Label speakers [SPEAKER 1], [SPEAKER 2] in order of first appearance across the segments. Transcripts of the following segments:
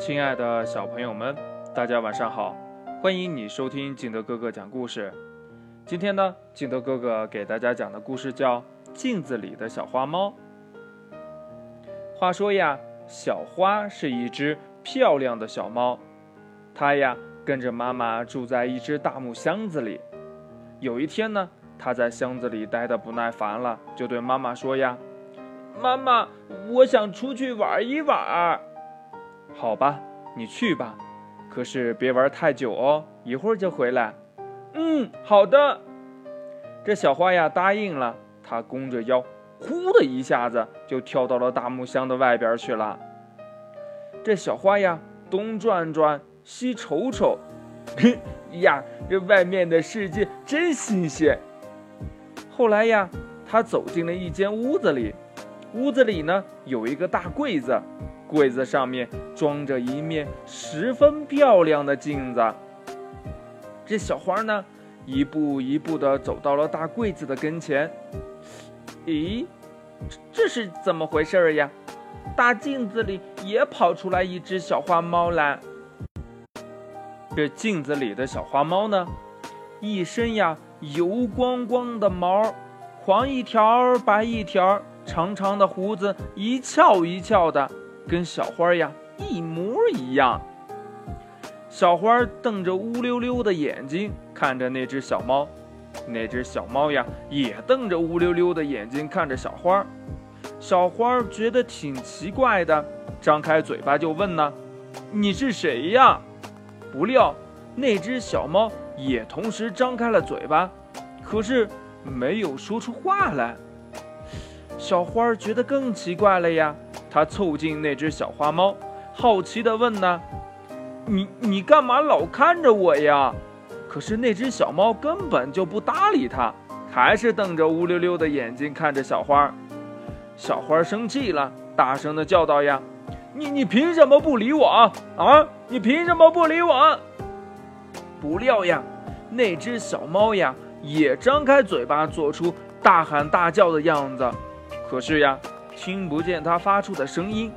[SPEAKER 1] 亲爱的小朋友们，大家晚上好！欢迎你收听金德哥哥讲故事。今天呢，金德哥哥给大家讲的故事叫《镜子里的小花猫》。话说呀，小花是一只漂亮的小猫，它呀跟着妈妈住在一只大木箱子里。有一天呢，它在箱子里待得不耐烦了，就对妈妈说呀：“
[SPEAKER 2] 妈妈，我想出去玩一玩。”
[SPEAKER 1] 好吧，你去吧，可是别玩太久哦，一会儿就回来。
[SPEAKER 2] 嗯，好的。
[SPEAKER 1] 这小花呀答应了，它弓着腰，呼的一下子就跳到了大木箱的外边去了。这小花呀东转转，西瞅瞅，
[SPEAKER 2] 嘿 呀，这外面的世界真新鲜。
[SPEAKER 1] 后来呀，它走进了一间屋子里，屋子里呢有一个大柜子。柜子上面装着一面十分漂亮的镜子。这小花呢，一步一步地走到了大柜子的跟前。
[SPEAKER 2] 咦，这是怎么回事呀？大镜子里也跑出来一只小花猫来。
[SPEAKER 1] 这镜子里的小花猫呢，一身呀油光光的毛，黄一条白一条，长长的胡子一翘一翘的。跟小花呀一模一样。小花瞪着乌溜溜的眼睛看着那只小猫，那只小猫呀也瞪着乌溜溜的眼睛看着小花。小花觉得挺奇怪的，张开嘴巴就问呢：“你是谁呀？”不料那只小猫也同时张开了嘴巴，可是没有说出话来。小花觉得更奇怪了呀。他凑近那只小花猫，好奇地问呢：“
[SPEAKER 2] 你你干嘛老看着我呀？”
[SPEAKER 1] 可是那只小猫根本就不搭理他，还是瞪着乌溜溜的眼睛看着小花。小花生气了，大声地叫道：“呀，
[SPEAKER 2] 你你凭什么不理我啊？啊，你凭什么不理我？”
[SPEAKER 1] 不料呀，那只小猫呀也张开嘴巴，做出大喊大叫的样子。可是呀。听不见它发出的声音。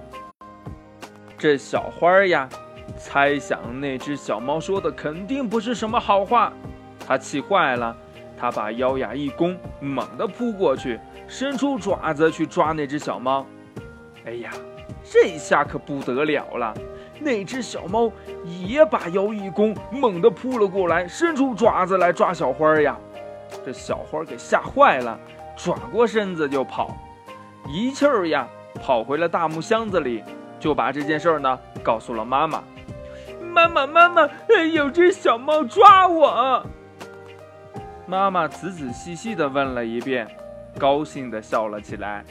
[SPEAKER 1] 这小花呀，猜想那只小猫说的肯定不是什么好话，它气坏了，它把腰呀一弓，猛地扑过去，伸出爪子去抓那只小猫。哎呀，这下可不得了了，那只小猫也把腰一弓，猛地扑了过来，伸出爪子来抓小花呀。这小花给吓坏了，转过身子就跑。一气儿呀，跑回了大木箱子里，就把这件事儿呢告诉了妈妈。
[SPEAKER 2] 妈妈，妈妈，有只小猫抓我。
[SPEAKER 1] 妈妈仔仔细细地问了一遍，高兴地笑了起来。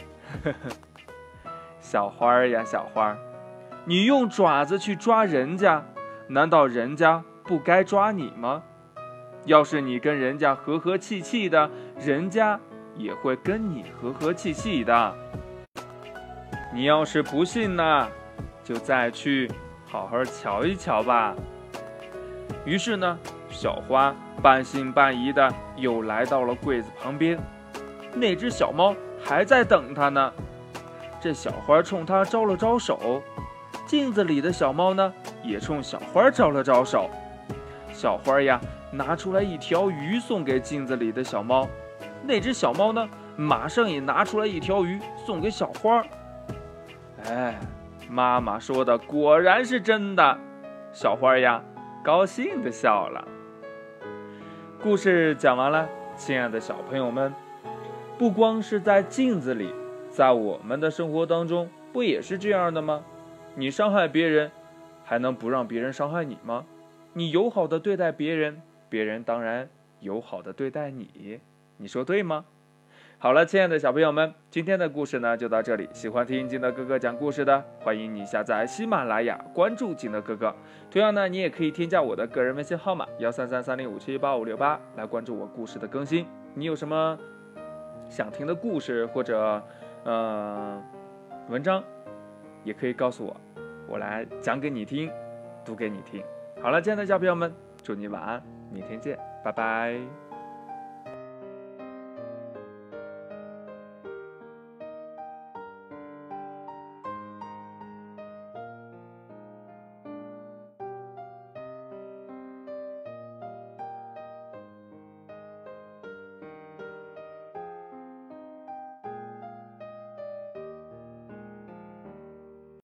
[SPEAKER 1] 呵呵，小花儿呀，小花儿，你用爪子去抓人家，难道人家不该抓你吗？要是你跟人家和和气气的，人家。也会跟你和和气气的。你要是不信呢，就再去好好瞧一瞧吧。于是呢，小花半信半疑的又来到了柜子旁边，那只小猫还在等它呢。这小花冲它招了招手，镜子里的小猫呢也冲小花招了招手。小花呀，拿出来一条鱼送给镜子里的小猫。那只小猫呢，马上也拿出来一条鱼送给小花。哎，妈妈说的果然是真的，小花呀，高兴的笑了。故事讲完了，亲爱的小朋友们，不光是在镜子里，在我们的生活当中，不也是这样的吗？你伤害别人，还能不让别人伤害你吗？你友好的对待别人，别人当然友好的对待你。你说对吗？好了，亲爱的小朋友们，今天的故事呢就到这里。喜欢听金德哥哥讲故事的，欢迎你下载喜马拉雅，关注金德哥哥。同样呢，你也可以添加我的个人微信号码幺三三三零五七八五六八来关注我故事的更新。你有什么想听的故事或者呃文章，也可以告诉我，我来讲给你听，读给你听。好了，亲爱的小朋友们，祝你晚安，明天见，拜拜。